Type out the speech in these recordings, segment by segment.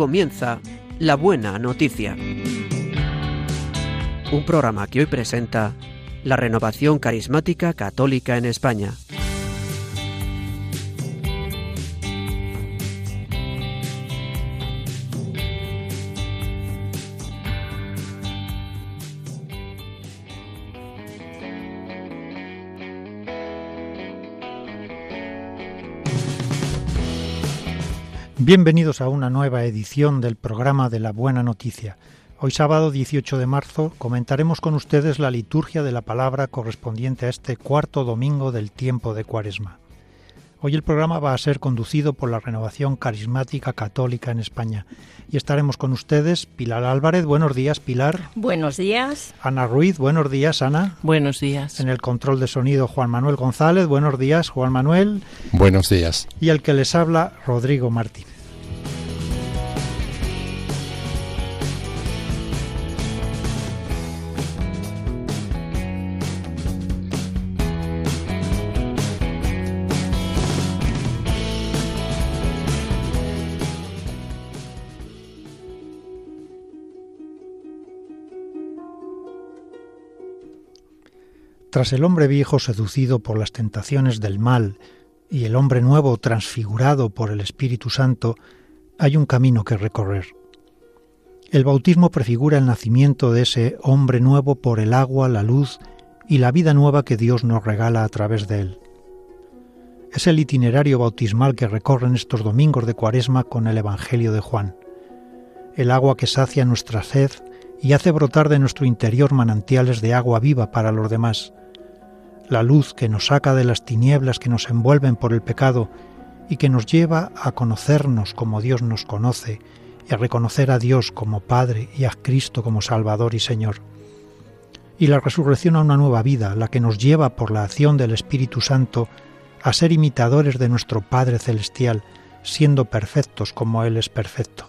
comienza La Buena Noticia. Un programa que hoy presenta la renovación carismática católica en España. Bienvenidos a una nueva edición del programa de la Buena Noticia. Hoy sábado 18 de marzo comentaremos con ustedes la liturgia de la palabra correspondiente a este cuarto domingo del tiempo de Cuaresma. Hoy el programa va a ser conducido por la Renovación Carismática Católica en España y estaremos con ustedes Pilar Álvarez. Buenos días, Pilar. Buenos días. Ana Ruiz. Buenos días, Ana. Buenos días. En el control de sonido, Juan Manuel González. Buenos días, Juan Manuel. Buenos días. Y el que les habla, Rodrigo Martín. Tras el hombre viejo seducido por las tentaciones del mal y el hombre nuevo transfigurado por el Espíritu Santo, hay un camino que recorrer. El bautismo prefigura el nacimiento de ese hombre nuevo por el agua, la luz y la vida nueva que Dios nos regala a través de él. Es el itinerario bautismal que recorren estos domingos de Cuaresma con el Evangelio de Juan. El agua que sacia nuestra sed y hace brotar de nuestro interior manantiales de agua viva para los demás la luz que nos saca de las tinieblas que nos envuelven por el pecado y que nos lleva a conocernos como Dios nos conoce y a reconocer a Dios como Padre y a Cristo como Salvador y Señor. Y la resurrección a una nueva vida, la que nos lleva por la acción del Espíritu Santo a ser imitadores de nuestro Padre Celestial, siendo perfectos como Él es perfecto.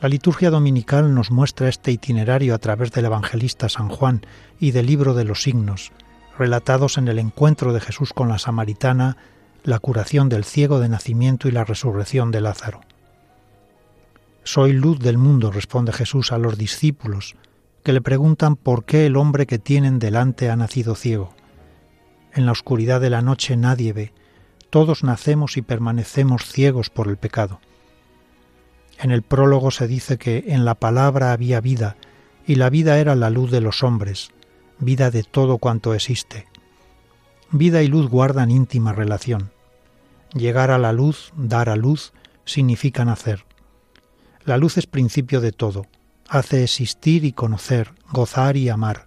La liturgia dominical nos muestra este itinerario a través del evangelista San Juan y del libro de los signos, relatados en el encuentro de Jesús con la samaritana, la curación del ciego de nacimiento y la resurrección de Lázaro. Soy luz del mundo, responde Jesús a los discípulos, que le preguntan por qué el hombre que tienen delante ha nacido ciego. En la oscuridad de la noche nadie ve, todos nacemos y permanecemos ciegos por el pecado. En el prólogo se dice que en la palabra había vida, y la vida era la luz de los hombres, vida de todo cuanto existe. Vida y luz guardan íntima relación. Llegar a la luz, dar a luz, significa nacer. La luz es principio de todo, hace existir y conocer, gozar y amar.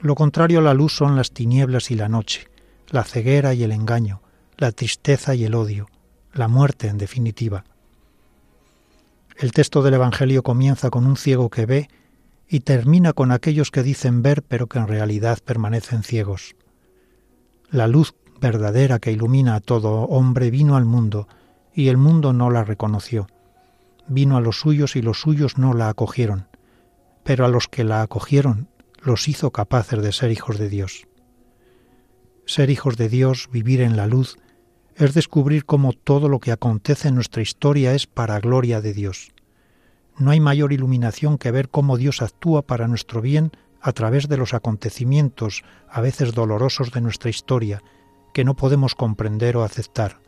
Lo contrario a la luz son las tinieblas y la noche, la ceguera y el engaño, la tristeza y el odio, la muerte en definitiva. El texto del Evangelio comienza con un ciego que ve y termina con aquellos que dicen ver pero que en realidad permanecen ciegos. La luz verdadera que ilumina a todo hombre vino al mundo y el mundo no la reconoció. Vino a los suyos y los suyos no la acogieron, pero a los que la acogieron los hizo capaces de ser hijos de Dios. Ser hijos de Dios, vivir en la luz, es descubrir cómo todo lo que acontece en nuestra historia es para gloria de Dios. No hay mayor iluminación que ver cómo Dios actúa para nuestro bien a través de los acontecimientos, a veces dolorosos de nuestra historia, que no podemos comprender o aceptar.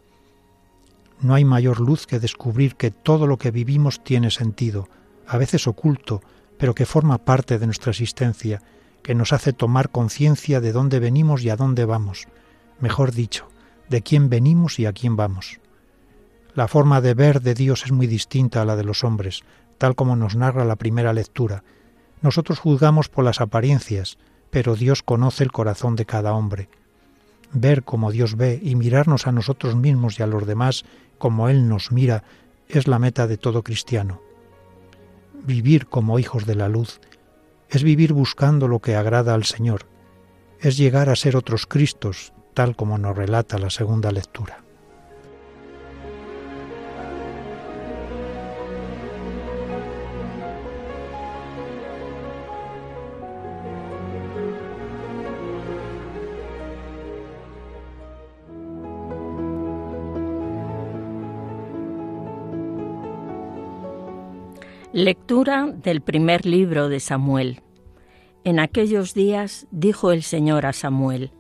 No hay mayor luz que descubrir que todo lo que vivimos tiene sentido, a veces oculto, pero que forma parte de nuestra existencia, que nos hace tomar conciencia de dónde venimos y a dónde vamos, mejor dicho, de quién venimos y a quién vamos. La forma de ver de Dios es muy distinta a la de los hombres, tal como nos narra la primera lectura. Nosotros juzgamos por las apariencias, pero Dios conoce el corazón de cada hombre. Ver como Dios ve y mirarnos a nosotros mismos y a los demás como Él nos mira es la meta de todo cristiano. Vivir como hijos de la luz es vivir buscando lo que agrada al Señor, es llegar a ser otros Cristos, tal como nos relata la segunda lectura. Lectura del primer libro de Samuel. En aquellos días dijo el Señor a Samuel,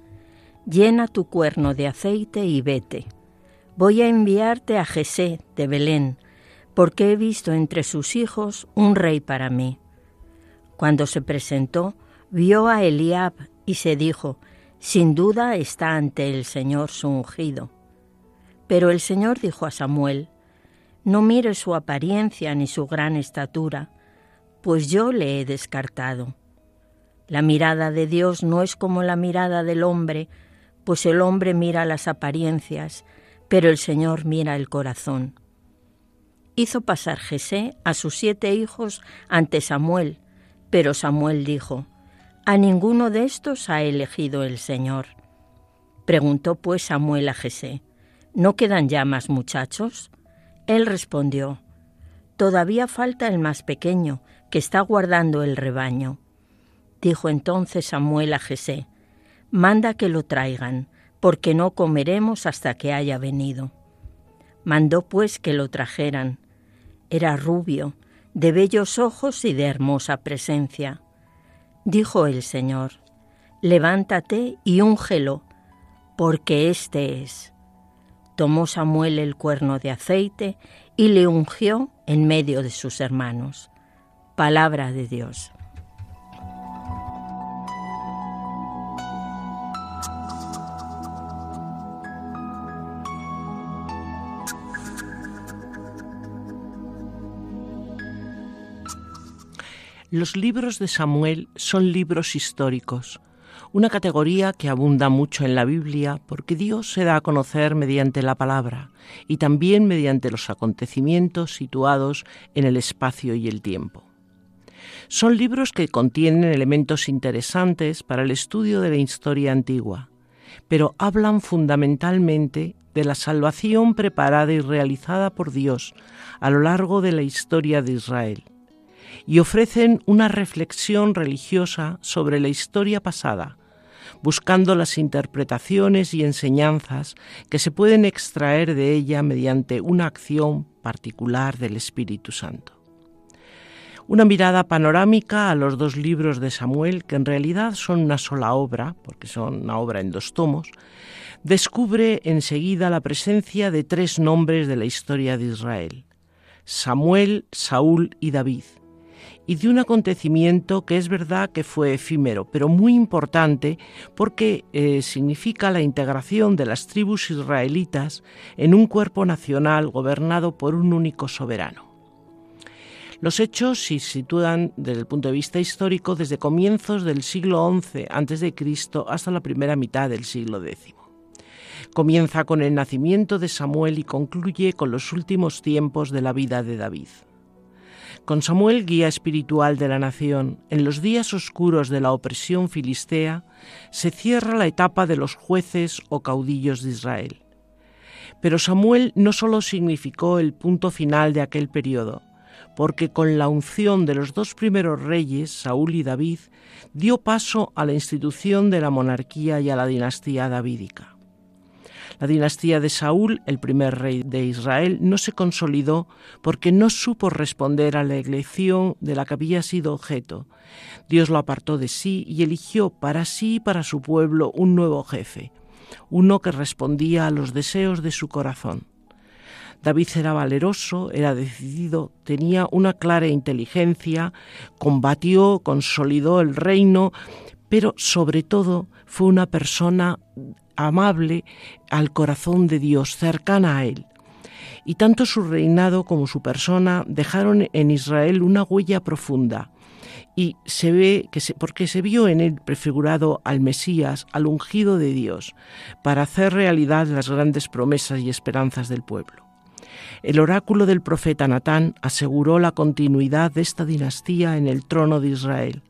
Llena tu cuerno de aceite y vete. Voy a enviarte a Jesé de Belén, porque he visto entre sus hijos un rey para mí. Cuando se presentó, vio a Eliab y se dijo, Sin duda está ante el Señor su ungido. Pero el Señor dijo a Samuel, no mire su apariencia ni su gran estatura, pues yo le he descartado. La mirada de Dios no es como la mirada del hombre, pues el hombre mira las apariencias, pero el Señor mira el corazón. Hizo pasar Jesé a sus siete hijos ante Samuel, pero Samuel dijo, A ninguno de estos ha elegido el Señor. Preguntó pues Samuel a Jesé, ¿no quedan ya más muchachos? Él respondió, Todavía falta el más pequeño, que está guardando el rebaño. Dijo entonces Samuel a Jesé, Manda que lo traigan, porque no comeremos hasta que haya venido. Mandó pues que lo trajeran. Era rubio, de bellos ojos y de hermosa presencia. Dijo el Señor, Levántate y úngelo, porque éste es. Tomó Samuel el cuerno de aceite y le ungió en medio de sus hermanos. Palabra de Dios. Los libros de Samuel son libros históricos una categoría que abunda mucho en la Biblia porque Dios se da a conocer mediante la palabra y también mediante los acontecimientos situados en el espacio y el tiempo. Son libros que contienen elementos interesantes para el estudio de la historia antigua, pero hablan fundamentalmente de la salvación preparada y realizada por Dios a lo largo de la historia de Israel y ofrecen una reflexión religiosa sobre la historia pasada, buscando las interpretaciones y enseñanzas que se pueden extraer de ella mediante una acción particular del Espíritu Santo. Una mirada panorámica a los dos libros de Samuel, que en realidad son una sola obra, porque son una obra en dos tomos, descubre enseguida la presencia de tres nombres de la historia de Israel, Samuel, Saúl y David, y de un acontecimiento que es verdad que fue efímero, pero muy importante porque eh, significa la integración de las tribus israelitas en un cuerpo nacional gobernado por un único soberano. Los hechos se sitúan desde el punto de vista histórico desde comienzos del siglo XI a.C. hasta la primera mitad del siglo X. Comienza con el nacimiento de Samuel y concluye con los últimos tiempos de la vida de David. Con Samuel, guía espiritual de la nación, en los días oscuros de la opresión filistea, se cierra la etapa de los jueces o caudillos de Israel. Pero Samuel no solo significó el punto final de aquel periodo, porque con la unción de los dos primeros reyes, Saúl y David, dio paso a la institución de la monarquía y a la dinastía davídica. La dinastía de Saúl, el primer rey de Israel, no se consolidó porque no supo responder a la elección de la que había sido objeto. Dios lo apartó de sí y eligió para sí y para su pueblo un nuevo jefe, uno que respondía a los deseos de su corazón. David era valeroso, era decidido, tenía una clara inteligencia, combatió, consolidó el reino, pero sobre todo fue una persona amable al corazón de Dios, cercana a Él. Y tanto su reinado como su persona dejaron en Israel una huella profunda. Y se ve que porque se vio en él prefigurado al Mesías, al ungido de Dios, para hacer realidad las grandes promesas y esperanzas del pueblo. El oráculo del profeta Natán aseguró la continuidad de esta dinastía en el trono de Israel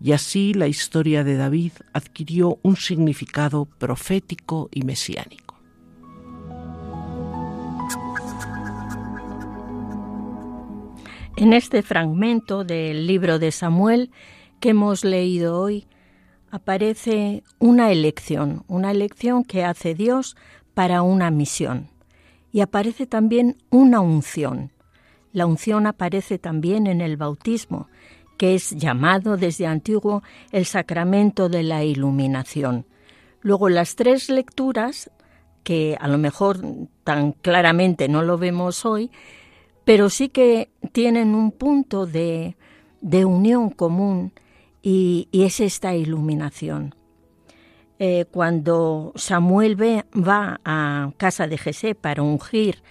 y así la historia de David adquirió un significado profético y mesiánico. En este fragmento del libro de Samuel que hemos leído hoy aparece una elección, una elección que hace Dios para una misión. Y aparece también una unción. La unción aparece también en el bautismo, que es llamado desde antiguo el sacramento de la iluminación. Luego las tres lecturas, que a lo mejor tan claramente no lo vemos hoy, pero sí que tienen un punto de, unión común y, es esta iluminación. Eh, cuando Samuel va a casa de Jesé para ungir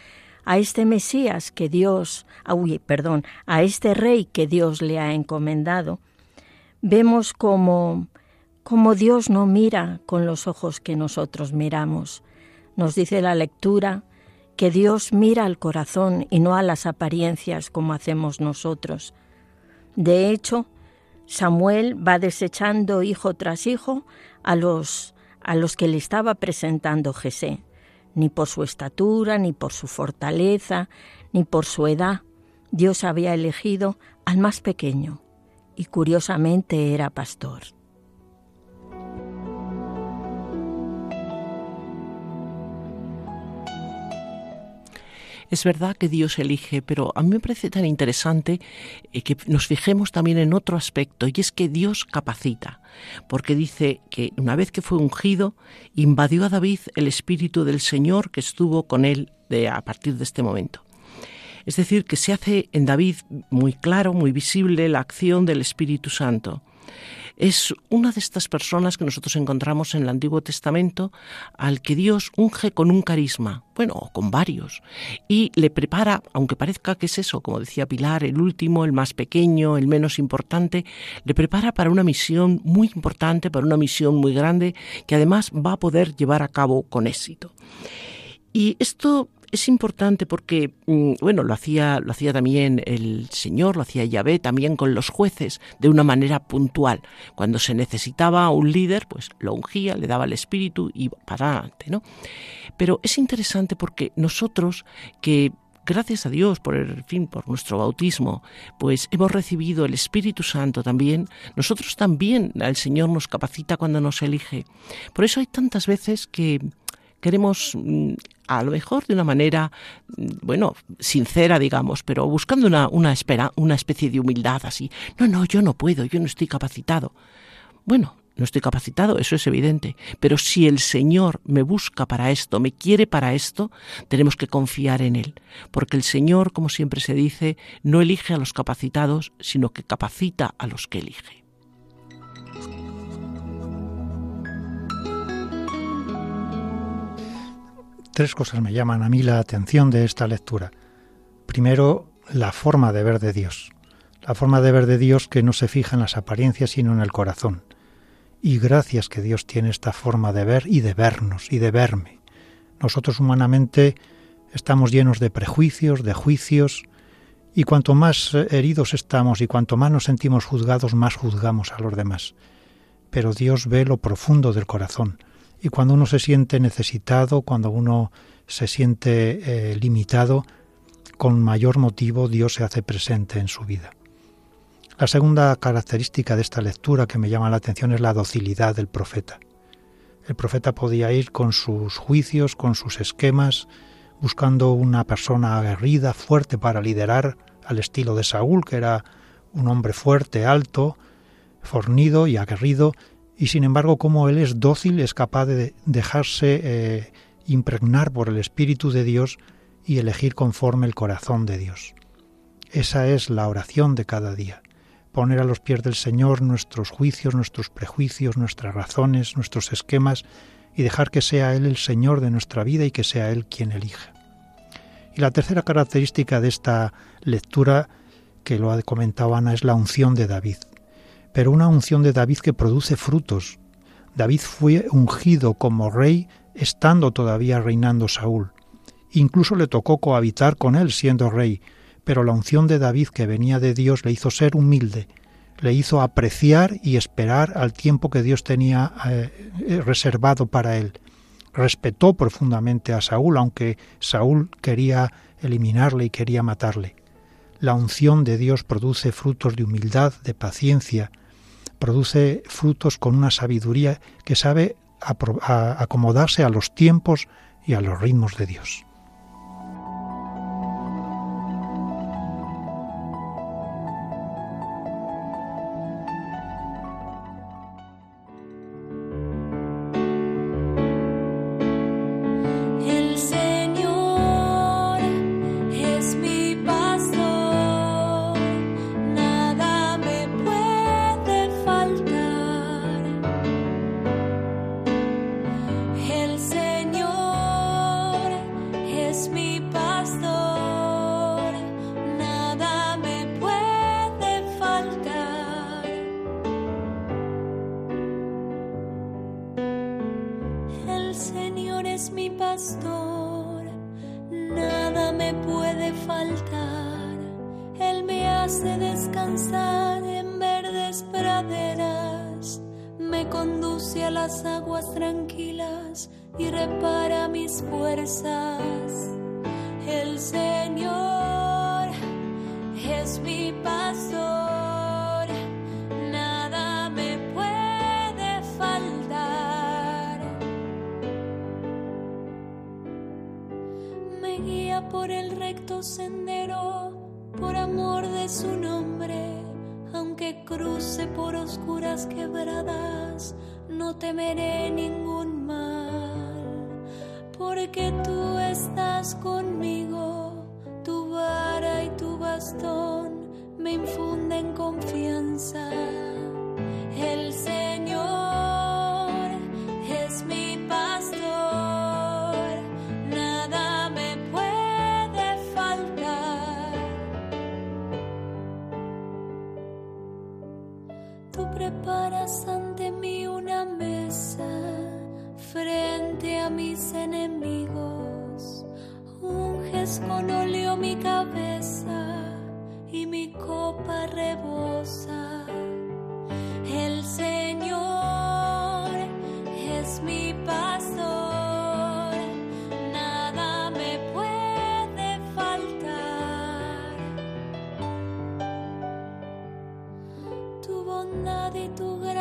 a este Mesías que Dios, ah, perdón, a este rey que Dios le ha encomendado, vemos como, como Dios no mira con los ojos que nosotros miramos. Nos dice la lectura que Dios mira al corazón y no a las apariencias como hacemos nosotros. De hecho, Samuel va desechando hijo tras hijo a los a los que le estaba presentando Jesé ni por su estatura, ni por su fortaleza, ni por su edad. Dios había elegido al más pequeño, y curiosamente era pastor. Es verdad que Dios elige, pero a mí me parece tan interesante eh, que nos fijemos también en otro aspecto, y es que Dios capacita, porque dice que una vez que fue ungido, invadió a David el Espíritu del Señor que estuvo con él de, a partir de este momento. Es decir, que se hace en David muy claro, muy visible la acción del Espíritu Santo es una de estas personas que nosotros encontramos en el Antiguo Testamento al que Dios unge con un carisma, bueno, o con varios, y le prepara, aunque parezca que es eso, como decía Pilar, el último, el más pequeño, el menos importante, le prepara para una misión muy importante, para una misión muy grande, que además va a poder llevar a cabo con éxito. Y esto es importante porque, mm, bueno, lo hacía, lo hacía también el Señor, lo hacía Yahvé también con los jueces de una manera puntual. Cuando se necesitaba un líder, pues lo ungía, le daba el espíritu y para adelante, ¿no? Pero es interesante porque nosotros que gracias a Dios por el fin, por nuestro bautismo, pues hemos recibido el Espíritu Santo también. Nosotros también, el Señor nos capacita cuando nos elige. Por eso hay tantas veces que queremos mm, a lo mejor de una manera, mm, bueno, sincera, digamos, pero buscando una, una, espera, una especie de humildad así. No, no, yo no puedo, yo no estoy capacitado. Bueno, no estoy capacitado, eso es evidente, pero si el Señor me busca para esto, me quiere para esto, tenemos que confiar en Él, porque el Señor, como siempre se dice, no elige a los capacitados, sino que capacita a los que elige. Tres cosas me llaman a mí la atención de esta lectura. Primero, la forma de ver de Dios. La forma de ver de Dios que no se fija en las apariencias sino en el corazón. Y gracias que Dios tiene esta forma de ver y de vernos y de verme. Nosotros humanamente estamos llenos de prejuicios, de juicios, y cuanto más heridos estamos y cuanto más nos sentimos juzgados, más juzgamos a los demás. Pero Dios ve lo profundo del corazón y cuando uno se siente necesitado, cuando uno se siente eh, limitado, con mayor motivo Dios se hace presente en su vida. La segunda característica de esta lectura que me llama la atención es la docilidad del profeta. El profeta podía ir con sus juicios, con sus esquemas, buscando una persona aguerrida, fuerte para liderar, al estilo de Saúl, que era un hombre fuerte, alto, fornido y aguerrido, y sin embargo como él es dócil, es capaz de dejarse eh, impregnar por el Espíritu de Dios y elegir conforme el corazón de Dios. Esa es la oración de cada día, poner a los pies del Señor nuestros juicios, nuestros prejuicios, nuestras razones, nuestros esquemas, y dejar que sea Él el Señor de nuestra vida y que sea Él quien elija. Y la tercera característica de esta lectura, que lo ha comentado Ana, es la unción de David pero una unción de David que produce frutos. David fue ungido como rey estando todavía reinando Saúl. Incluso le tocó cohabitar con él siendo rey, pero la unción de David que venía de Dios le hizo ser humilde, le hizo apreciar y esperar al tiempo que Dios tenía eh, eh, reservado para él. Respetó profundamente a Saúl, aunque Saúl quería eliminarle y quería matarle. La unción de Dios produce frutos de humildad, de paciencia, produce frutos con una sabiduría que sabe acomodarse a los tiempos y a los ritmos de Dios. Las aguas tranquilas y repara mis fuerzas. El Señor es mi pastor, nada me puede faltar. Me guía por el recto sendero, por amor de su nombre, aunque cruce por oscuras quebradas, no temeré ningún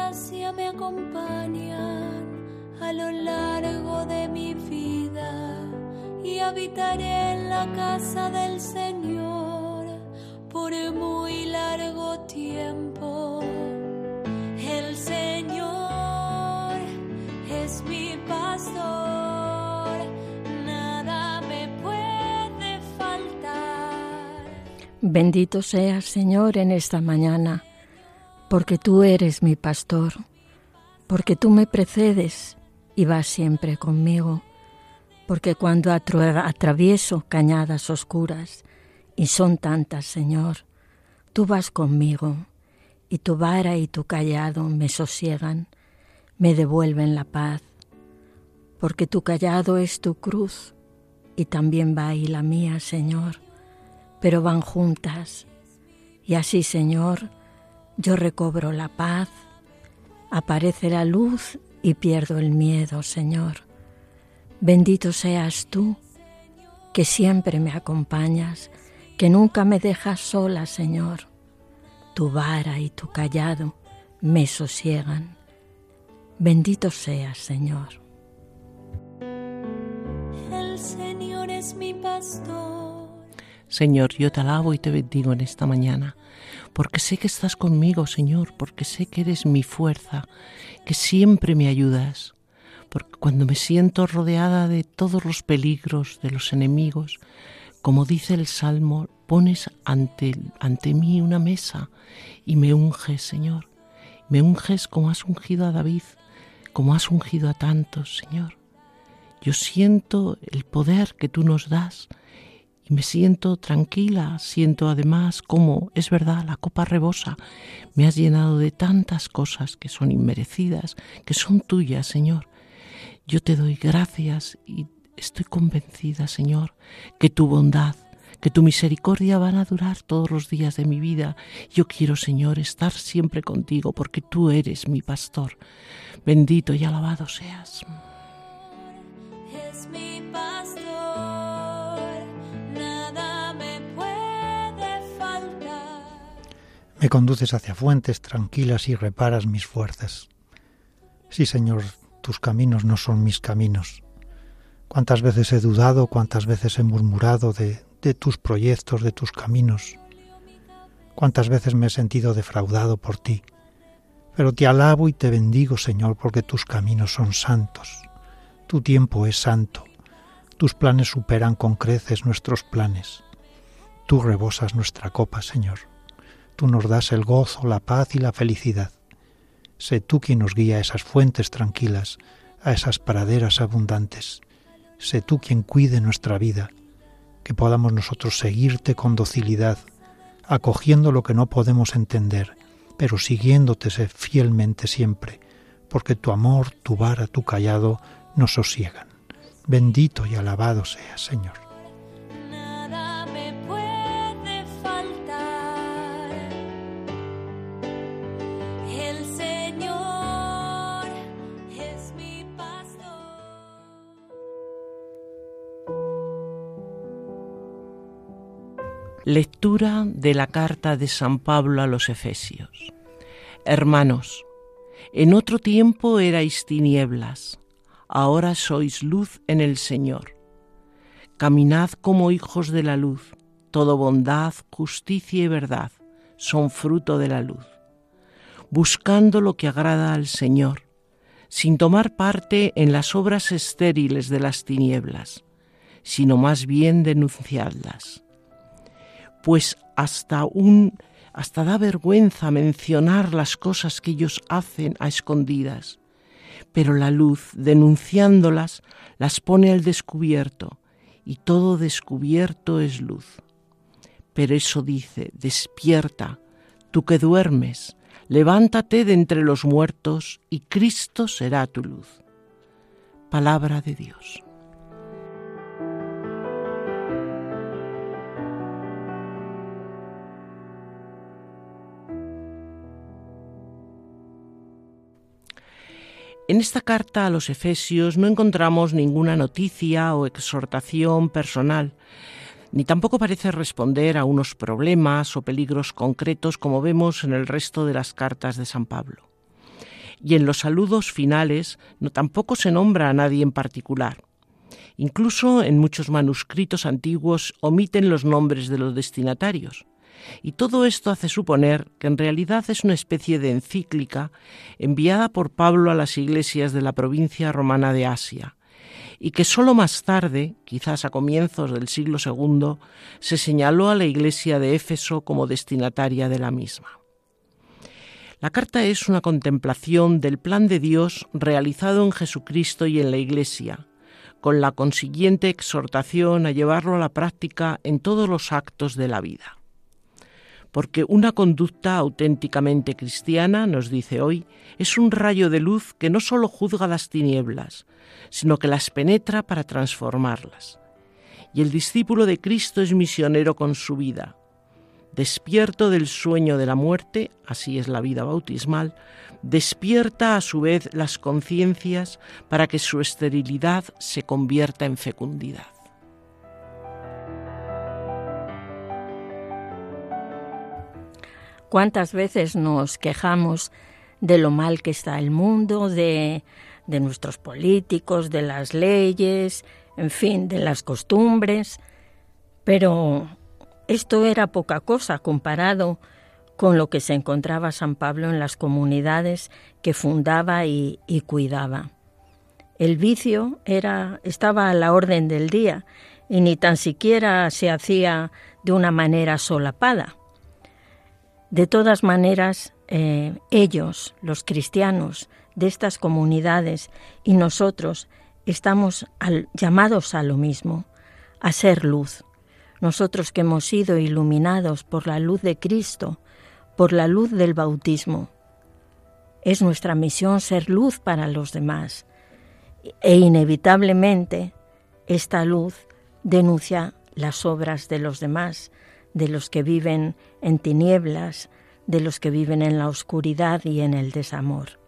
gracia me acompañan a lo largo de mi vida y habitaré en la casa del Señor por muy largo tiempo. El Señor es mi pastor, nada me puede faltar. Bendito seas, Señor, en esta mañana, porque tú eres mi pastor, porque tú me precedes y vas siempre conmigo, porque cuando atra- atravieso cañadas oscuras, y son tantas, Señor, tú vas conmigo, y tu vara y tu callado me sosiegan, me devuelven la paz, porque tu callado es tu cruz, y también va ahí la mía, Señor, pero van juntas, y así, Señor, yo recobro la paz, aparece la luz y pierdo el miedo, Señor. Bendito seas tú, que siempre me acompañas, que nunca me dejas sola, Señor. Tu vara y tu callado me sosiegan. Bendito seas, Señor. El Señor es mi pastor. Señor, yo te alabo y te bendigo en esta mañana, porque sé que estás conmigo, Señor, porque sé que eres mi fuerza, que siempre me ayudas, porque cuando me siento rodeada de todos los peligros, de los enemigos, como dice el Salmo, pones ante, ante mí una mesa y me unges, Señor. Me unges como has ungido a David, como has ungido a tantos, Señor. Yo siento el poder que tú nos das y me siento tranquila, siento además como es verdad, la copa rebosa, me has llenado de tantas cosas que son inmerecidas, que son tuyas, Señor. Yo te doy gracias y estoy convencida, Señor, que tu bondad, que tu misericordia van a durar todos los días de mi vida. Yo quiero, Señor, estar siempre contigo porque tú eres mi pastor. Bendito y alabado seas. Me conduces hacia fuentes tranquilas y reparas mis fuerzas. Sí, Señor, tus caminos no son mis caminos. Cuántas veces he dudado, cuántas veces he murmurado de, de tus proyectos, de tus caminos. Cuántas veces me he sentido defraudado por ti. Pero te alabo y te bendigo, Señor, porque tus caminos son santos. Tu tiempo es santo. Tus planes superan con creces nuestros planes. Tú rebosas nuestra copa, Señor. Tú nos das el gozo, la paz y la felicidad. Sé tú quien nos guía a esas fuentes tranquilas, a esas praderas abundantes. Sé tú quien cuide nuestra vida, que podamos nosotros seguirte con docilidad, acogiendo lo que no podemos entender, pero siguiéndote fielmente siempre, porque tu amor, tu vara, tu callado nos sosiegan. Bendito y alabado sea, Señor. Lectura de la carta de San Pablo a los Efesios. Hermanos, en otro tiempo erais tinieblas, ahora sois luz en el Señor. Caminad como hijos de la luz, todo bondad, justicia y verdad son fruto de la luz, buscando lo que agrada al Señor, sin tomar parte en las obras estériles de las tinieblas, sino más bien denunciadlas pues hasta un hasta da vergüenza mencionar las cosas que ellos hacen a escondidas. Pero la luz, denunciándolas, las pone al descubierto, y todo descubierto es luz. Pero eso dice, despierta, tú que duermes, levántate de entre los muertos, y Cristo será tu luz. Palabra de Dios. En esta carta a los Efesios no encontramos ninguna noticia o exhortación personal, ni tampoco parece responder a unos problemas o peligros concretos como vemos en el resto de las cartas de San Pablo. Y en los saludos finales no tampoco se nombra a nadie en particular. Incluso en muchos manuscritos antiguos omiten los nombres de los destinatarios. Y todo esto hace suponer que en realidad es una especie de encíclica enviada por Pablo a las iglesias de la provincia romana de Asia, y que sólo más tarde, quizás a comienzos del siglo II, se señaló a la iglesia de Éfeso como destinataria de la misma. La carta es una contemplación del plan de Dios realizado en Jesucristo y en la Iglesia, con la consiguiente exhortación a llevarlo a la práctica en todos los actos de la vida porque una conducta auténticamente cristiana, nos dice hoy, es un rayo de luz que no sólo juzga las tinieblas, sino que las penetra para transformarlas. Y el discípulo de Cristo es misionero con su vida. Despierto del sueño de la muerte, así es la vida bautismal, despierta a su vez las conciencias para que su esterilidad se convierta en fecundidad. ¿Cuántas veces nos quejamos de lo mal que está el mundo, de, de nuestros políticos, de las leyes, en fin, de las costumbres? Pero esto era poca cosa comparado con lo que se encontraba San Pablo en las comunidades que fundaba y, cuidaba. El vicio era, estaba a la orden del día y ni tan siquiera se hacía de una manera solapada. De todas maneras, eh, ellos, los cristianos de estas comunidades y nosotros estamos llamados a lo mismo, a ser luz. Nosotros que hemos sido iluminados por la luz de Cristo, por la luz del bautismo. Es nuestra misión ser luz para los demás. E inevitablemente esta luz denuncia las obras de los demás, de los que viven en tinieblas, de los que viven en la oscuridad y en el desamor.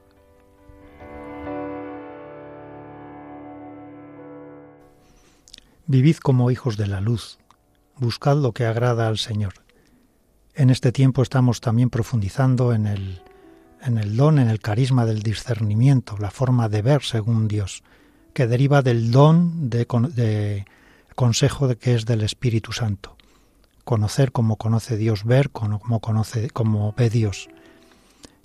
Vivid como hijos de la luz, buscad lo que agrada al Señor. En este tiempo estamos también profundizando en el, en el don, en el carisma del discernimiento, la forma de ver según Dios, que deriva del don de, consejo que es del Espíritu Santo conocer como conoce Dios, ver como, conoce, como ve Dios.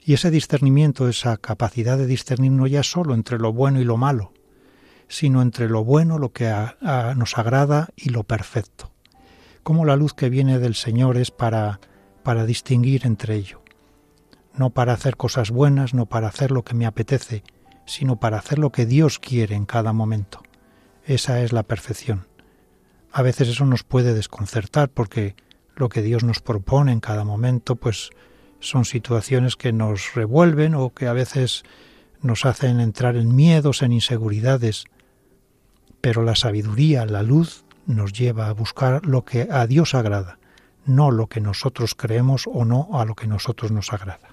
Y ese discernimiento, esa capacidad de discernir no ya solo entre lo bueno y lo malo, sino entre lo bueno, lo que nos agrada y lo perfecto. Como la luz que viene del Señor es para, para distinguir entre ello. No para hacer cosas buenas, no para hacer lo que me apetece, sino para hacer lo que Dios quiere en cada momento. Esa es la perfección. A veces eso nos puede desconcertar porque lo que Dios nos propone en cada momento pues son situaciones que nos revuelven o que a veces nos hacen entrar en miedos, en inseguridades. Pero la sabiduría, la luz, nos lleva a buscar lo que a Dios agrada, no lo que nosotros creemos o no a lo que nosotros nos agrada.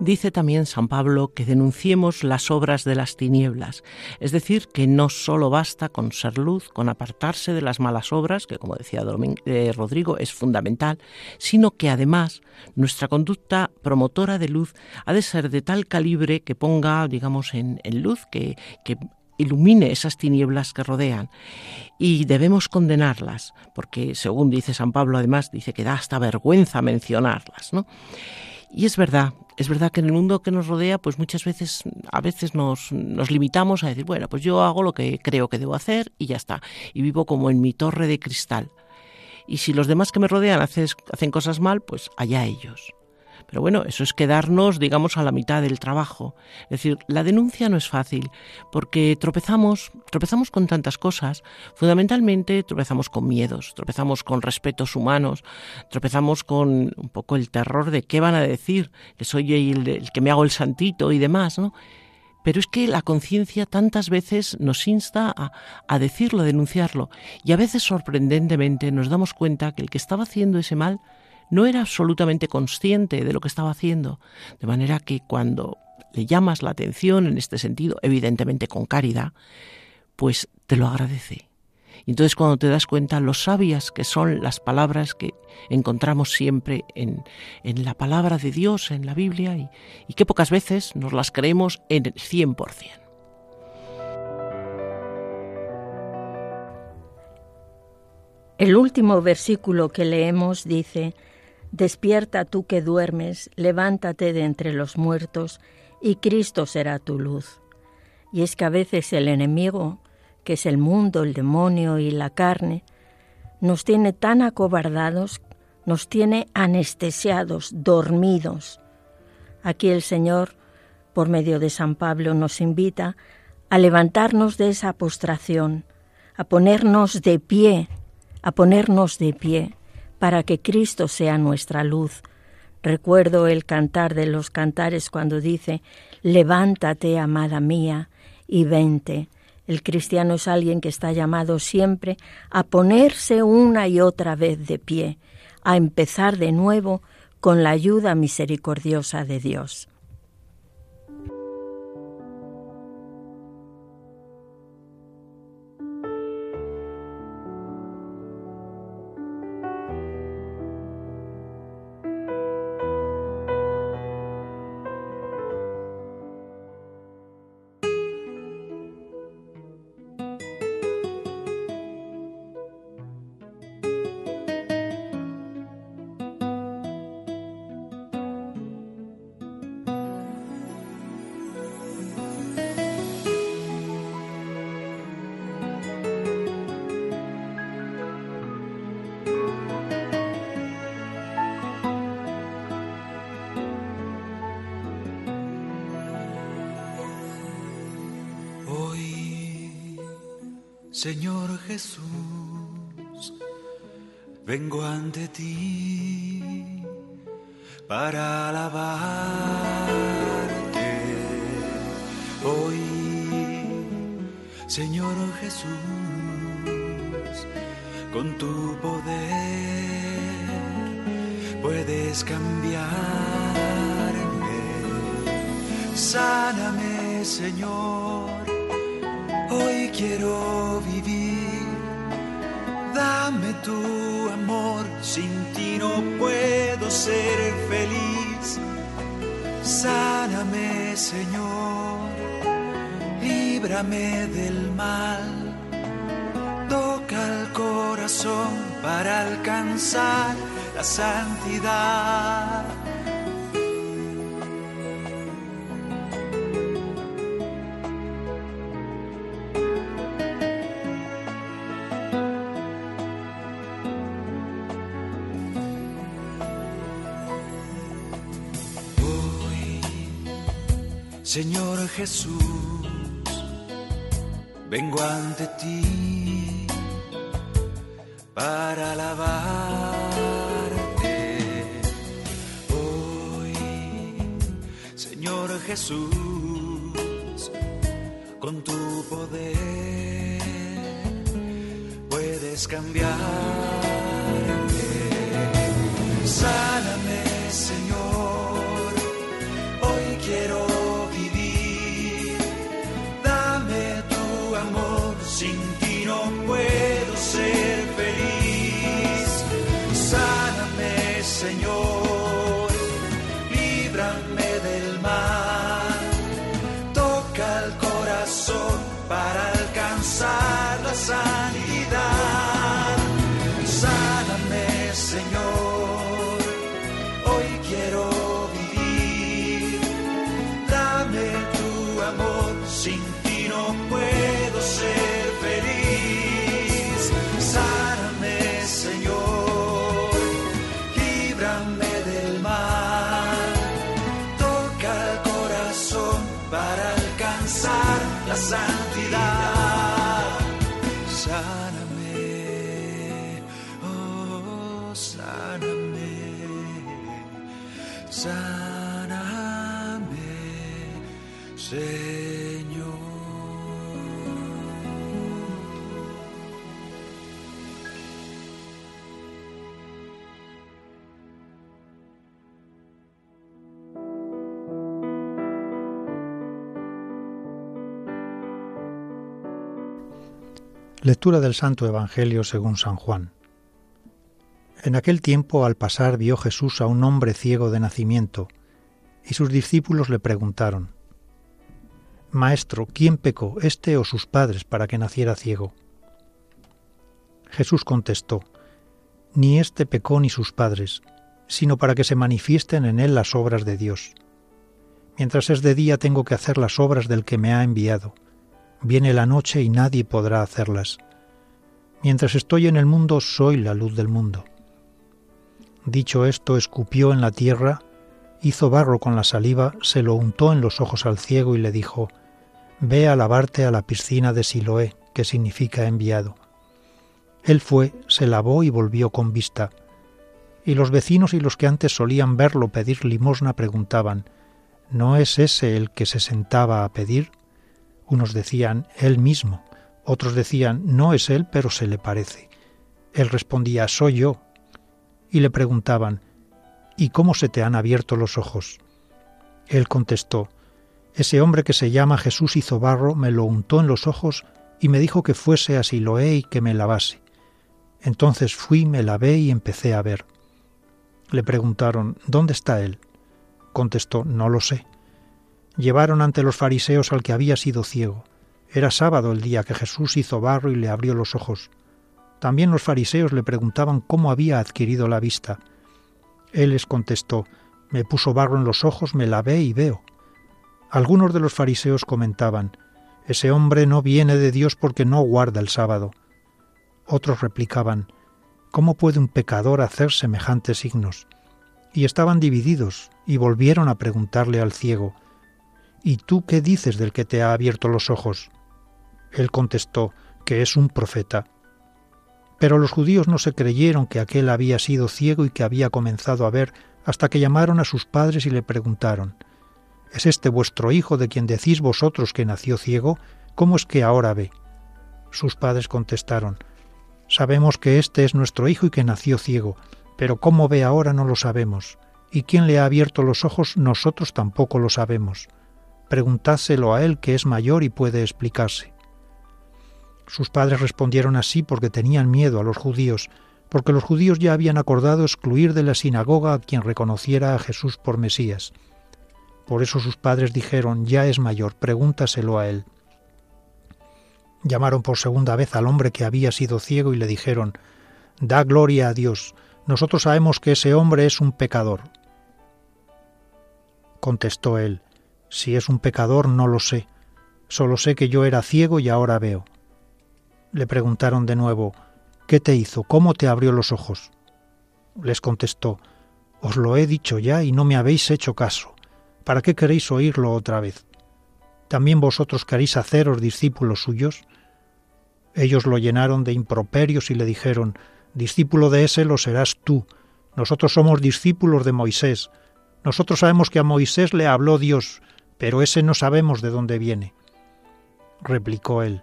Dice también San Pablo que denunciemos las obras de las tinieblas, es decir, que no solo basta con ser luz, con apartarse de las malas obras, que como decía eh, Rodrigo es fundamental, sino que además nuestra conducta promotora de luz ha de ser de tal calibre que ponga, digamos, en, luz, que, que ilumine esas tinieblas que rodean y debemos condenarlas, porque según dice San Pablo además dice que da hasta vergüenza mencionarlas, ¿no? Y es verdad, es verdad que en el mundo que nos rodea, pues muchas veces, a veces nos, nos, limitamos a decir, bueno, pues yo hago lo que creo que debo hacer y ya está. Y vivo como en mi torre de cristal. Y si los demás que me rodean hacen cosas mal, pues allá ellos. Pero bueno, eso es quedarnos, digamos, a la mitad del trabajo. Es decir, la denuncia no es fácil, porque tropezamos, tropezamos con tantas cosas. Fundamentalmente tropezamos con miedos, tropezamos con respetos humanos, tropezamos con un poco el terror de qué van a decir, que soy el, el que me hago el santito y demás, ¿no? Pero es que la conciencia tantas veces nos insta a, a, decirlo, a denunciarlo, y a veces sorprendentemente nos damos cuenta que el que estaba haciendo ese mal no era absolutamente consciente de lo que estaba haciendo, de manera que cuando le llamas la atención en este sentido, evidentemente con caridad, pues te lo agradece. Y entonces cuando te das cuenta lo sabias que son las palabras que encontramos siempre en, en la palabra de Dios, en la Biblia, y, y que pocas veces nos las creemos en el 100%. El último versículo que leemos dice, Despierta tú que duermes, levántate de entre los muertos, y Cristo será tu luz. Y es que a veces el enemigo, que es el mundo, el demonio y la carne, nos tiene tan acobardados, nos tiene anestesiados, dormidos. Aquí el Señor, por medio de San Pablo, nos invita a levantarnos de esa postración, a ponernos de pie, a ponernos de pie para que Cristo sea nuestra luz. Recuerdo el cantar de los cantares cuando dice, levántate, amada mía, y vente. El cristiano es alguien que está llamado siempre a ponerse una y otra vez de pie, a empezar de nuevo con la ayuda misericordiosa de Dios. Jesús, vengo ante ti para alabarte. Hoy, Señor Jesús, con tu poder puedes cambiarme. Sáname, Señor Hoy quiero vivir, dame tu amor, sin ti no puedo ser feliz. Sáname, Señor, líbrame del mal. Toca el corazón para alcanzar la santidad. Señor Jesús, vengo ante ti para alabarte. Hoy, Señor Jesús, con tu poder puedes cambiarme. Lectura del Santo Evangelio según San Juan. En aquel tiempo al pasar vio Jesús a un hombre ciego de nacimiento, y sus discípulos le preguntaron, Maestro, ¿quién pecó, este o sus padres, para que naciera ciego? Jesús contestó, Ni este pecó ni sus padres, sino para que se manifiesten en él las obras de Dios. Mientras es de día tengo que hacer las obras del que me ha enviado. Viene la noche y nadie podrá hacerlas. Mientras estoy en el mundo soy la luz del mundo. Dicho esto, escupió en la tierra, hizo barro con la saliva, se lo untó en los ojos al ciego y le dijo, Ve a lavarte a la piscina de Siloé, que significa enviado. Él fue, se lavó y volvió con vista. Y los vecinos y los que antes solían verlo pedir limosna preguntaban, ¿No es ese el que se sentaba a pedir? Unos decían, Él mismo. Otros decían, No es Él, pero se le parece. Él respondía, Soy yo. Y le preguntaban, ¿Y cómo se te han abierto los ojos? Él contestó, Ese hombre que se llama Jesús hizo barro, me lo untó en los ojos y me dijo que fuese a Siloé y que me lavase. Entonces fui, me lavé y empecé a ver. Le preguntaron, ¿Dónde está él? Contestó, No lo sé. Llevaron ante los fariseos al que había sido ciego. Era sábado el día que Jesús hizo barro y le abrió los ojos. También los fariseos le preguntaban cómo había adquirido la vista. Él les contestó, Me puso barro en los ojos, me lavé y veo. Algunos de los fariseos comentaban, Ese hombre no viene de Dios porque no guarda el sábado. Otros replicaban, ¿Cómo puede un pecador hacer semejantes signos? Y estaban divididos, y volvieron a preguntarle al ciego, ¿Y tú qué dices del que te ha abierto los ojos? Él contestó, que es un profeta. Pero los judíos no se creyeron que aquel había sido ciego y que había comenzado a ver hasta que llamaron a sus padres y le preguntaron, ¿Es este vuestro hijo de quien decís vosotros que nació ciego? ¿Cómo es que ahora ve? Sus padres contestaron, Sabemos que este es nuestro hijo y que nació ciego, pero cómo ve ahora no lo sabemos, y quién le ha abierto los ojos nosotros tampoco lo sabemos. Preguntáselo a él que es mayor y puede explicarse. Sus padres respondieron así porque tenían miedo a los judíos, porque los judíos ya habían acordado excluir de la sinagoga a quien reconociera a Jesús por Mesías. Por eso sus padres dijeron, ya es mayor, pregúntaselo a él. Llamaron por segunda vez al hombre que había sido ciego y le dijeron, Da gloria a Dios, nosotros sabemos que ese hombre es un pecador. Contestó él, Si es un pecador no lo sé, solo sé que yo era ciego y ahora veo. Le preguntaron de nuevo, ¿qué te hizo? ¿Cómo te abrió los ojos? Les contestó, Os lo he dicho ya y no me habéis hecho caso. ¿Para qué queréis oírlo otra vez? ¿También vosotros queréis haceros discípulos suyos? Ellos lo llenaron de improperios y le dijeron, Discípulo de ese lo serás tú. Nosotros somos discípulos de Moisés. Nosotros sabemos que a Moisés le habló Dios. Pero ese no sabemos de dónde viene. Replicó él,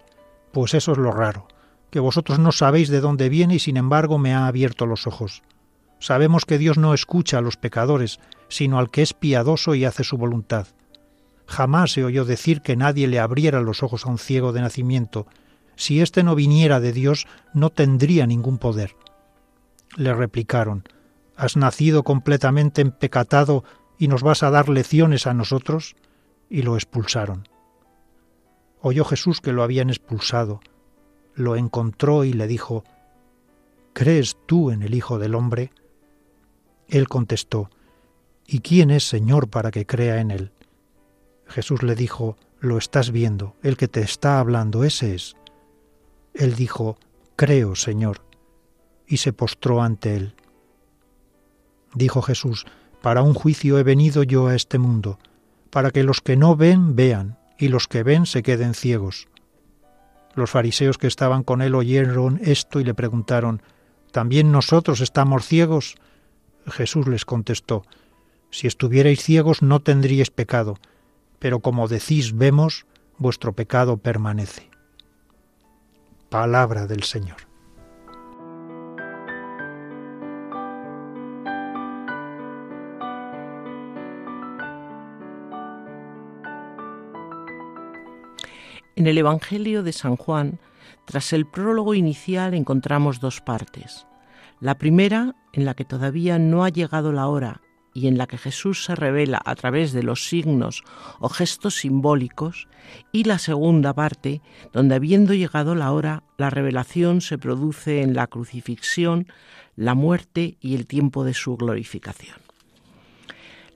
pues eso es lo raro, que vosotros no sabéis de dónde viene y sin embargo me ha abierto los ojos. Sabemos que Dios no escucha a los pecadores, sino al que es piadoso y hace su voluntad. Jamás se oyó decir que nadie le abriera los ojos a un ciego de nacimiento. Si éste no viniera de Dios, no tendría ningún poder. Le replicaron, ¿Has nacido completamente empecatado y nos vas a dar lecciones a nosotros? Y lo expulsaron. Oyó Jesús que lo habían expulsado, lo encontró y le dijo, ¿Crees tú en el Hijo del Hombre? Él contestó, ¿Y quién es Señor para que crea en él? Jesús le dijo, Lo estás viendo, el que te está hablando, ese es. Él dijo, Creo, Señor, y se postró ante él. Dijo Jesús, Para un juicio he venido yo a este mundo, para que los que no ven vean y los que ven se queden ciegos. Los fariseos que estaban con él oyeron esto y le preguntaron, ¿también nosotros estamos ciegos? Jesús les contestó, Si estuvierais ciegos no tendríais pecado, pero como decís vemos, vuestro pecado permanece. Palabra del Señor. En el Evangelio de San Juan, tras el prólogo inicial encontramos dos partes. La primera, en la que todavía no ha llegado la hora y en la que Jesús se revela a través de los signos o gestos simbólicos, y la segunda parte, donde habiendo llegado la hora, la revelación se produce en la crucifixión, la muerte y el tiempo de su glorificación.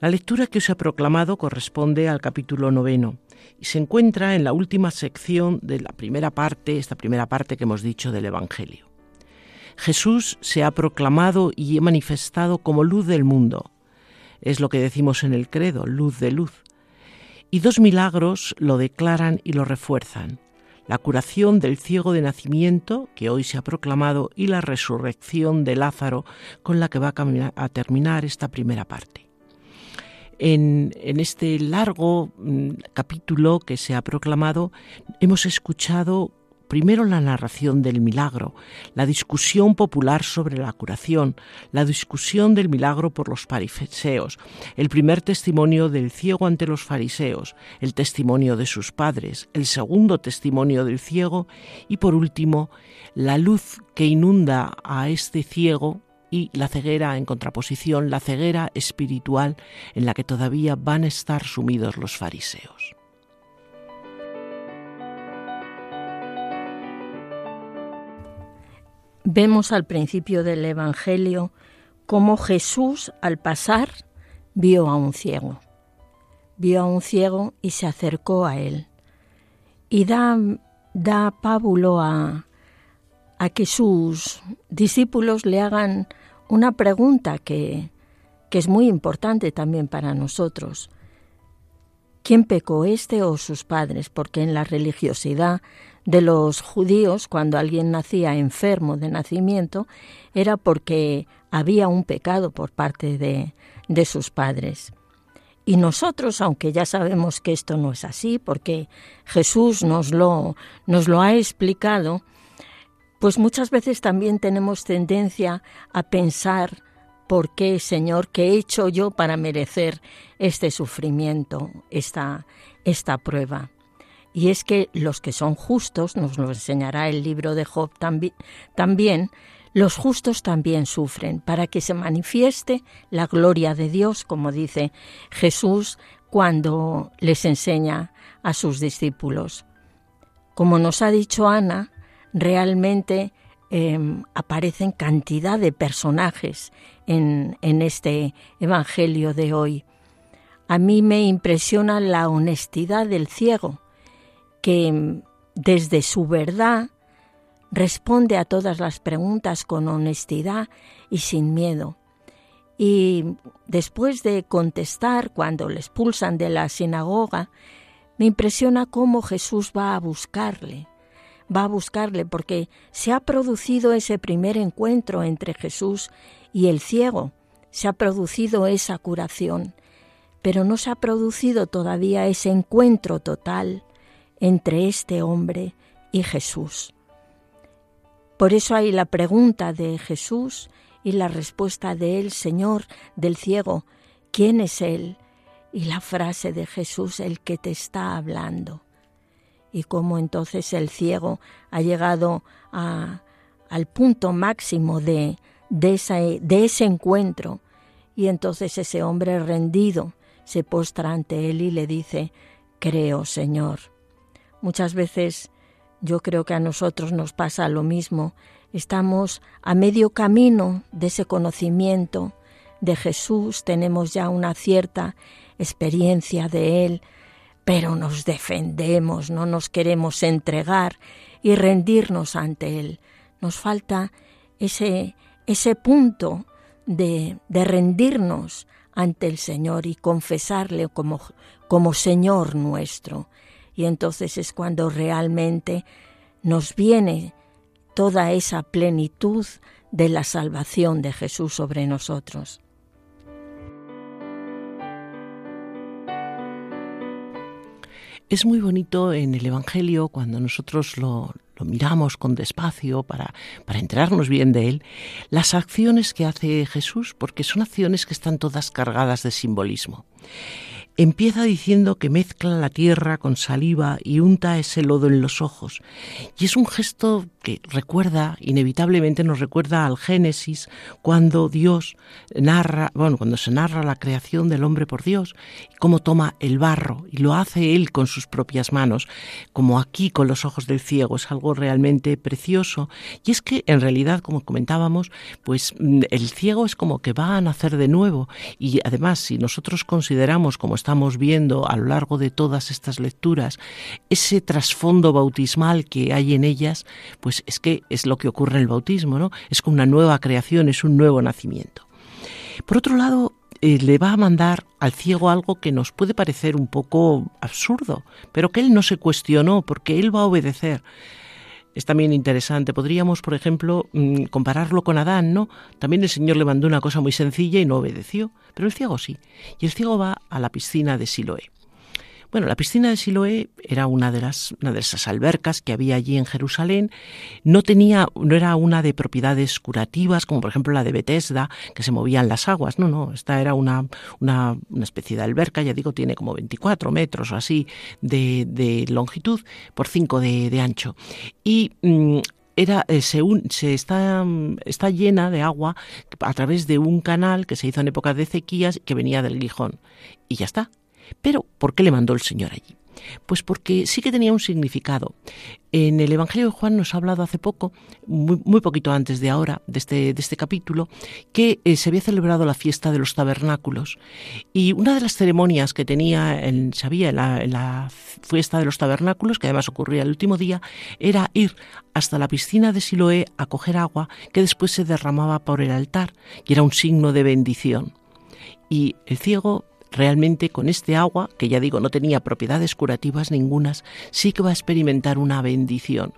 La lectura que os he proclamado corresponde al capítulo noveno y se encuentra en la última sección de la primera parte, esta primera parte que hemos dicho del Evangelio. Jesús se ha proclamado y manifestado como luz del mundo. Es lo que decimos en el credo, luz de luz. Y dos milagros lo declaran y lo refuerzan. La curación del ciego de nacimiento, que hoy se ha proclamado, y la resurrección de Lázaro, con la que va a, terminar esta primera parte en, este largo mm, capítulo que se ha proclamado, hemos escuchado primero la narración del milagro, la discusión popular sobre la curación, la discusión del milagro por los fariseos, el primer testimonio del ciego ante los fariseos, el testimonio de sus padres, el segundo testimonio del ciego y por último la luz que inunda a este ciego y la ceguera en contraposición, la ceguera espiritual en la que todavía van a estar sumidos los fariseos. Vemos al principio del Evangelio cómo Jesús al pasar vio a un ciego. Vio a un ciego y se acercó a él. Y da, da pábulo a, a que sus discípulos le hagan una pregunta que, que es muy importante también para nosotros. ¿Quién pecó, este o sus padres? Porque en la religiosidad de los judíos, cuando alguien nacía enfermo de nacimiento, era porque había un pecado por parte de, de sus padres. Y nosotros, aunque ya sabemos que esto no es así, porque Jesús nos lo, nos lo ha explicado, pues muchas veces también tenemos tendencia a pensar, ¿por qué, Señor, qué he hecho yo para merecer este sufrimiento, esta, esta prueba? Y es que los que son justos, nos lo enseñará el libro de Job también, los justos también sufren para que se manifieste la gloria de Dios, como dice Jesús cuando les enseña a sus discípulos. Como nos ha dicho Ana, realmente em, aparecen cantidad de personajes en, en este Evangelio de hoy. A mí me impresiona la honestidad del ciego, que em, desde su verdad responde a todas las preguntas con honestidad y sin miedo. Y después de contestar cuando le expulsan de la sinagoga, me impresiona cómo Jesús va a buscarle, va a buscarle porque se ha producido ese primer encuentro entre Jesús y el ciego, se ha producido esa curación. pero no se ha producido todavía ese encuentro total entre este hombre y Jesús. Por eso hay la pregunta de Jesús y la respuesta de Señor, del ciego, ¿quién es él? Y la frase de Jesús, el que te está hablando. Y cómo entonces el ciego ha llegado a, al punto máximo de, de, de ese encuentro. Y entonces ese hombre rendido se postra ante él y le dice, creo, Señor. Muchas veces yo creo que a nosotros nos pasa lo mismo. Estamos a medio camino de ese conocimiento de Jesús, tenemos ya una cierta experiencia de Él, pero nos defendemos, no nos queremos entregar y rendirnos ante Él. Nos falta ese, ese punto de, de rendirnos ante el Señor y confesarle como, como Señor nuestro. Y entonces es cuando realmente nos viene toda esa plenitud de la salvación de Jesús sobre nosotros. Es muy bonito en el Evangelio cuando nosotros lo, miramos con despacio para, para enterarnos bien de él, las acciones que hace Jesús, porque son acciones que están todas cargadas de simbolismo. Empieza diciendo que mezcla la tierra con saliva y unta ese lodo en los ojos. Y es un gesto que recuerda, inevitablemente nos recuerda al Génesis, cuando Dios narra, bueno, cuando se narra la creación del hombre por Dios, cómo toma el barro y lo hace él con sus propias manos, como aquí con los ojos del ciego, es algo realmente precioso. Y es que en realidad, como comentábamos, pues mm, el ciego es como que va a nacer de nuevo. Y además, si nosotros consideramos, como estamos viendo a lo largo de todas estas lecturas, ese trasfondo bautismal que hay en ellas, pues es que es lo que ocurre en el bautismo, ¿no? Es como una nueva creación, es un nuevo nacimiento. Por otro lado, eh, le va a mandar al ciego algo que nos puede parecer un poco absurdo, pero que él no se cuestionó porque él va a obedecer. Es también interesante. Podríamos, por ejemplo, mm, compararlo con Adán, ¿no? También el Señor le mandó una cosa muy sencilla y no obedeció, pero el ciego sí. Y el ciego va a la piscina de Siloé. Bueno, la piscina de Siloé era una de las una de esas albercas que había allí en Jerusalén. No tenía, no era una de propiedades curativas, como por ejemplo la de Bethesda, que se movían las aguas. No, no, esta era una, una, especie de alberca, ya digo, tiene como 24 metros o así de, longitud por 5 de, ancho. Y mm, era, eh, se, se está, está, llena de agua a través de un canal que se hizo en época de sequías que venía del Gijón. Y ya está. Pero, ¿por qué le mandó el Señor allí? Pues porque sí que tenía un significado. En el Evangelio de Juan nos ha hablado hace poco, muy, poquito antes de ahora, de este, este capítulo, que eh, se había celebrado la fiesta de los tabernáculos. Y una de las ceremonias que tenía, en, se había en la, fiesta de los tabernáculos, que además ocurría el último día, era ir hasta la piscina de Siloé a coger agua que después se derramaba por el altar y era un signo de bendición. Y el ciego realmente con este agua, que ya digo no tenía propiedades curativas ningunas, sí que va a experimentar una bendición.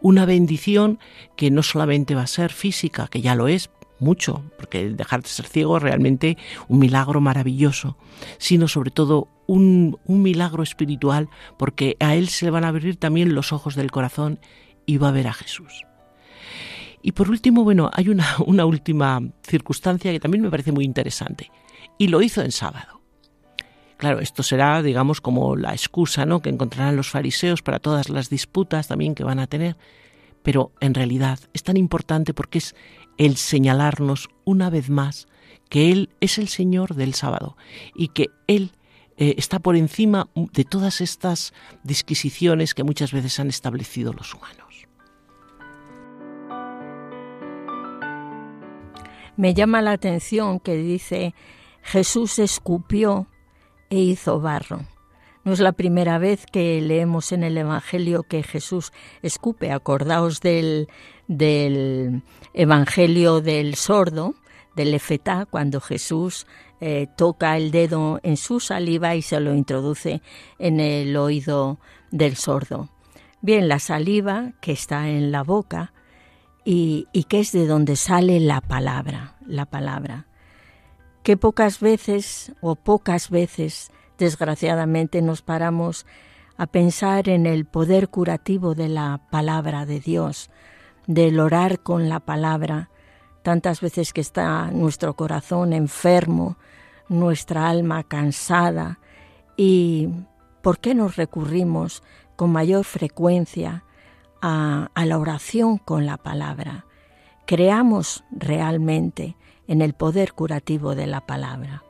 Una bendición que no solamente va a ser física, que ya lo es mucho, porque dejar de ser ciego es realmente un milagro maravilloso, sino sobre todo un, un milagro espiritual, porque a él se le van a abrir también los ojos del corazón y va a ver a Jesús. Y por último, bueno, hay una, una última circunstancia que también me parece muy interesante. Y lo hizo en sábado. Claro, esto será, digamos, como la excusa ¿no? que encontrarán los fariseos para todas las disputas también que van a tener. Pero en realidad es tan importante porque es el señalarnos una vez más que Él es el Señor del sábado y que Él eh, está por encima de todas estas disquisiciones que muchas veces han establecido los humanos. Me llama la atención que dice Jesús escupió e hizo barro. No es la primera vez que leemos en el Evangelio que Jesús escupe. Acordaos del, del Evangelio del sordo, del Efetá, cuando Jesús eh, toca el dedo en su saliva y se lo introduce en el oído del sordo. Bien, la saliva que está en la boca y, y que es de donde sale la palabra, la palabra que pocas veces o pocas veces, desgraciadamente, nos paramos a pensar en el poder curativo de la palabra de Dios, del orar con la palabra, tantas veces que está nuestro corazón enfermo, nuestra alma cansada, y por qué nos recurrimos con mayor frecuencia a, a la oración con la palabra. Creamos realmente en el poder curativo de la palabra.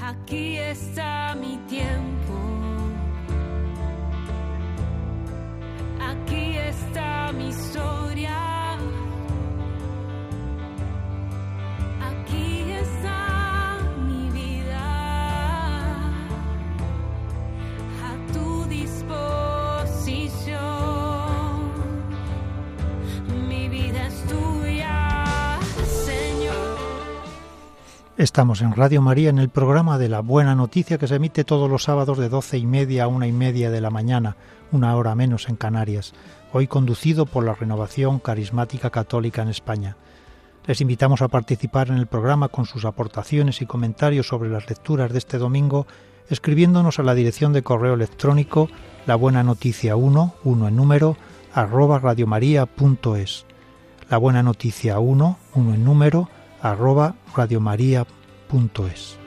Aquí está mi tiempo. Estamos en Radio María en el programa de la Buena Noticia que se emite todos los sábados de doce y media a una y media de la mañana, una hora menos en Canarias, hoy conducido por la Renovación Carismática Católica en España. Les invitamos a participar en el programa con sus aportaciones y comentarios sobre las lecturas de este domingo, escribiéndonos a la dirección de correo electrónico la buena noticia 1, 1 en número, arroba radiomaria.es. La buena noticia 1, 1 en número, arroba radiomaria.es.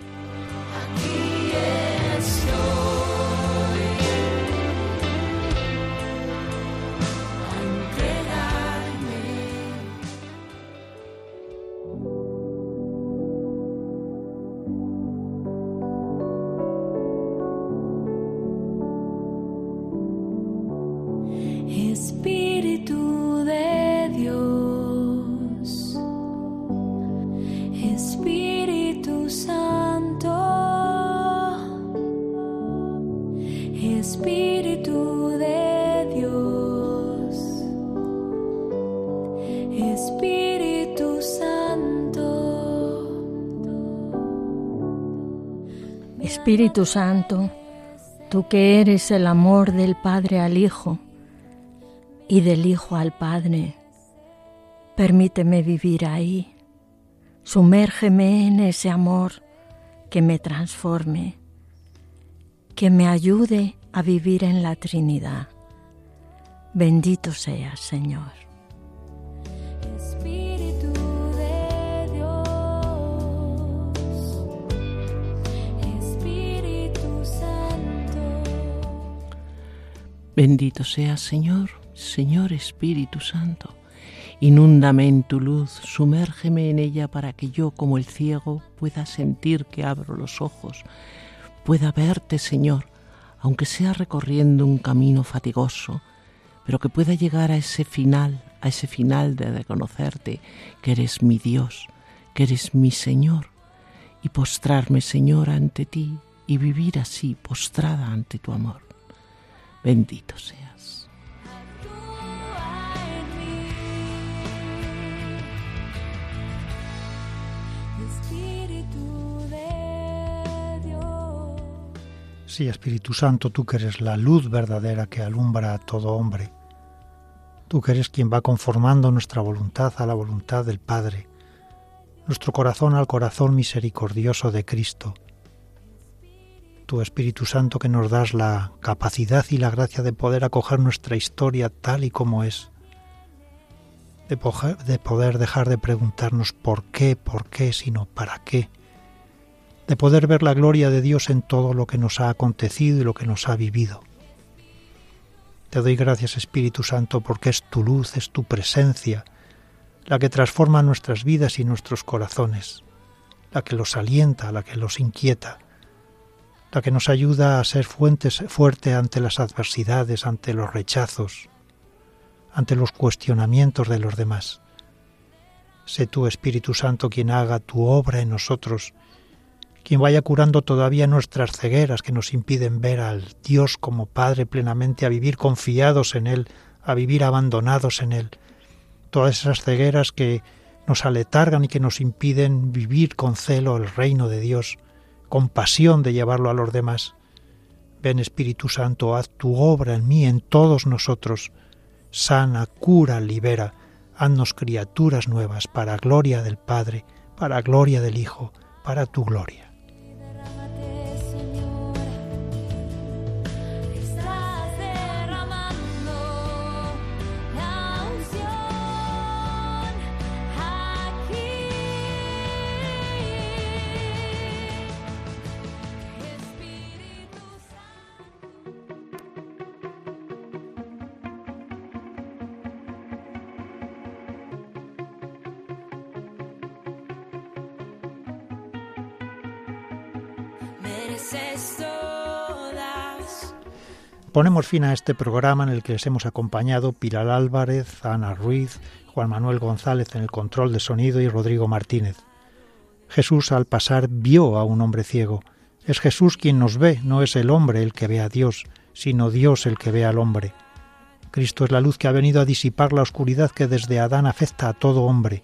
Espíritu Santo, tú que eres el amor del Padre al Hijo y del Hijo al Padre, permíteme vivir ahí. Sumérgeme en ese amor que me transforme, que me ayude a vivir en la Trinidad. Bendito seas, Señor. Bendito seas, Señor, Señor Espíritu Santo. Inúndame en tu luz, sumérgeme en ella para que yo, como el ciego, pueda sentir que abro los ojos, pueda verte, Señor, aunque sea recorriendo un camino fatigoso, pero que pueda llegar a ese final, a ese final de reconocerte que eres mi Dios, que eres mi Señor, y postrarme, Señor, ante ti y vivir así, postrada ante tu amor. Bendito seas. Sí, Espíritu Santo, tú que eres la luz verdadera que alumbra a todo hombre. Tú que eres quien va conformando nuestra voluntad a la voluntad del Padre, nuestro corazón al corazón misericordioso de Cristo. Tu Espíritu Santo que nos das la capacidad y la gracia de poder acoger nuestra historia tal y como es, de, de poder dejar de preguntarnos por qué, por qué, sino para qué de poder ver la gloria de Dios en todo lo que nos ha acontecido y lo que nos ha vivido. Te doy gracias Espíritu Santo porque es tu luz, es tu presencia, la que transforma nuestras vidas y nuestros corazones, la que los alienta, la que los inquieta, la que nos ayuda a ser fuentes, fuerte ante las adversidades, ante los rechazos, ante los cuestionamientos de los demás. Sé tú, Espíritu Santo, quien haga tu obra en nosotros, quien vaya curando todavía nuestras cegueras que nos impiden ver al Dios como Padre plenamente, a vivir confiados en Él, a vivir abandonados en Él. Todas esas cegueras que nos aletargan y que nos impiden vivir con celo el reino de Dios, con pasión de llevarlo a los demás. Ven Espíritu Santo, haz tu obra en mí, en todos nosotros. Sana, cura, libera. Haznos criaturas nuevas para gloria del Padre, para gloria del Hijo, para tu gloria. Ponemos fin a este programa en el que les hemos acompañado Pilar Álvarez, Ana Ruiz, Juan Manuel González en el control de sonido y Rodrigo Martínez. Jesús al pasar vio a un hombre ciego. Es Jesús quien nos ve, no es el hombre el que ve a Dios, sino Dios el que ve al hombre. Cristo es la luz que ha venido a disipar la oscuridad que desde Adán afecta a todo hombre,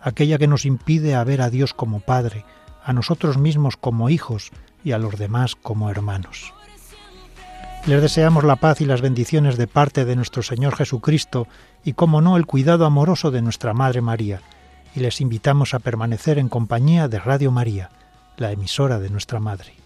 aquella que nos impide a ver a Dios como Padre, a nosotros mismos como hijos y a los demás como hermanos. Les deseamos la paz y las bendiciones de parte de nuestro Señor Jesucristo y, como no, el cuidado amoroso de nuestra Madre María. Y les invitamos a permanecer en compañía de Radio María, la emisora de nuestra Madre.